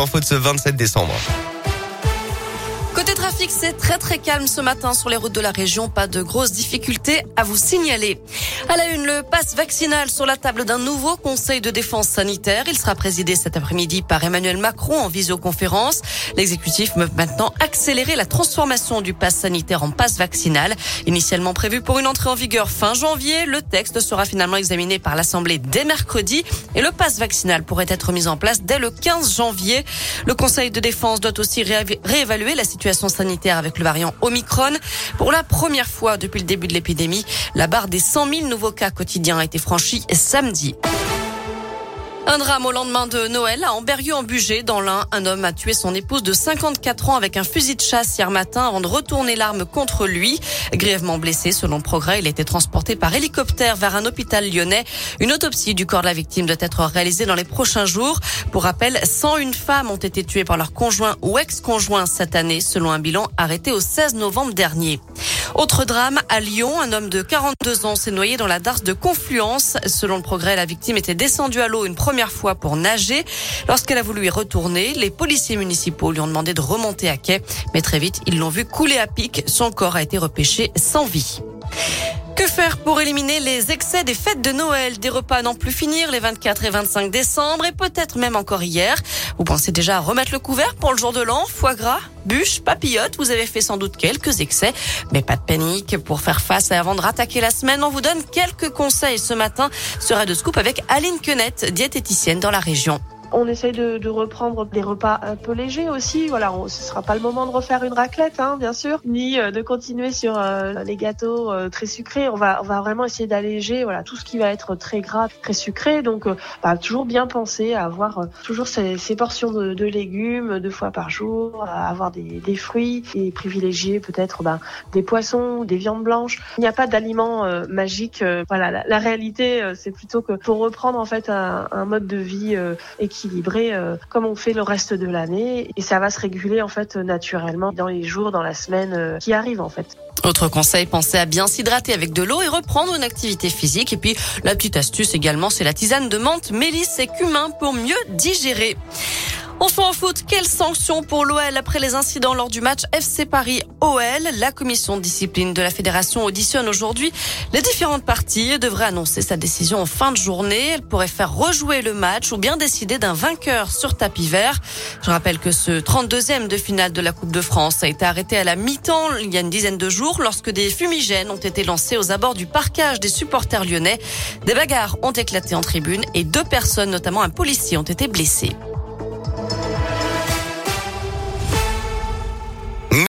En faute ce 27 décembre. Trafic, c'est très très calme ce matin sur les routes de la région. Pas de grosses difficultés à vous signaler. À la une, le passe vaccinal sur la table d'un nouveau conseil de défense sanitaire. Il sera présidé cet après-midi par Emmanuel Macron en visioconférence. L'exécutif veut maintenant accélérer la transformation du passe sanitaire en passe vaccinal. Initialement prévu pour une entrée en vigueur fin janvier, le texte sera finalement examiné par l'Assemblée dès mercredi et le passe vaccinal pourrait être mis en place dès le 15 janvier. Le conseil de défense doit aussi réévaluer la situation sanitaire avec le variant Omicron. Pour la première fois depuis le début de l'épidémie, la barre des 100 000 nouveaux cas quotidiens a été franchie samedi. Un drame au lendemain de Noël à Amberieu en Bugey. Dans l'un, un homme a tué son épouse de 54 ans avec un fusil de chasse hier matin avant de retourner l'arme contre lui. Grièvement blessé, selon progrès, il a été transporté par hélicoptère vers un hôpital lyonnais. Une autopsie du corps de la victime doit être réalisée dans les prochains jours. Pour rappel, 101 femmes ont été tuées par leur conjoint ou ex-conjoint cette année, selon un bilan arrêté au 16 novembre dernier. Autre drame à Lyon, un homme de 42 ans s'est noyé dans la darse de Confluence. Selon le progrès, la victime était descendue à l'eau une première fois pour nager. Lorsqu'elle a voulu y retourner, les policiers municipaux lui ont demandé de remonter à quai, mais très vite, ils l'ont vu couler à pic. Son corps a été repêché sans vie. Que faire pour éliminer les excès des fêtes de Noël? Des repas à n'en plus finir les 24 et 25 décembre et peut-être même encore hier. Vous pensez déjà à remettre le couvert pour le jour de l'an? Foie gras, bûche, papillote Vous avez fait sans doute quelques excès, mais pas de panique. Pour faire face et avant de la semaine, on vous donne quelques conseils ce matin sur de Scoop avec Aline Quenette, diététicienne dans la région. On essaye de, de, reprendre des repas un peu légers aussi. Voilà, on, ce sera pas le moment de refaire une raclette, hein, bien sûr, ni euh, de continuer sur euh, les gâteaux euh, très sucrés. On va, on va vraiment essayer d'alléger, voilà, tout ce qui va être très gras, très sucré. Donc, bah, toujours bien penser à avoir toujours ces, ces portions de, de, légumes deux fois par jour, à avoir des, des fruits et privilégier peut-être bah, des poissons, des viandes blanches. Il n'y a pas d'aliments magiques. voilà, la, la réalité, c'est plutôt que pour reprendre en fait un, un mode de vie équilibré équilibré euh, comme on fait le reste de l'année et ça va se réguler en fait naturellement dans les jours, dans la semaine euh, qui arrive en fait. Autre conseil, pensez à bien s'hydrater avec de l'eau et reprendre une activité physique. Et puis, la petite astuce également, c'est la tisane de menthe, mélisse et cumin pour mieux digérer. Enfin en foot, quelle sanction pour l'OL après les incidents lors du match FC Paris OL La commission de discipline de la fédération auditionne aujourd'hui les différentes parties et devrait annoncer sa décision en fin de journée. Elle pourrait faire rejouer le match ou bien décider d'un vainqueur sur tapis vert. Je rappelle que ce 32e de finale de la Coupe de France a été arrêté à la mi-temps il y a une dizaine de jours lorsque des fumigènes ont été lancés aux abords du parcage des supporters lyonnais. Des bagarres ont éclaté en tribune et deux personnes, notamment un policier, ont été blessées.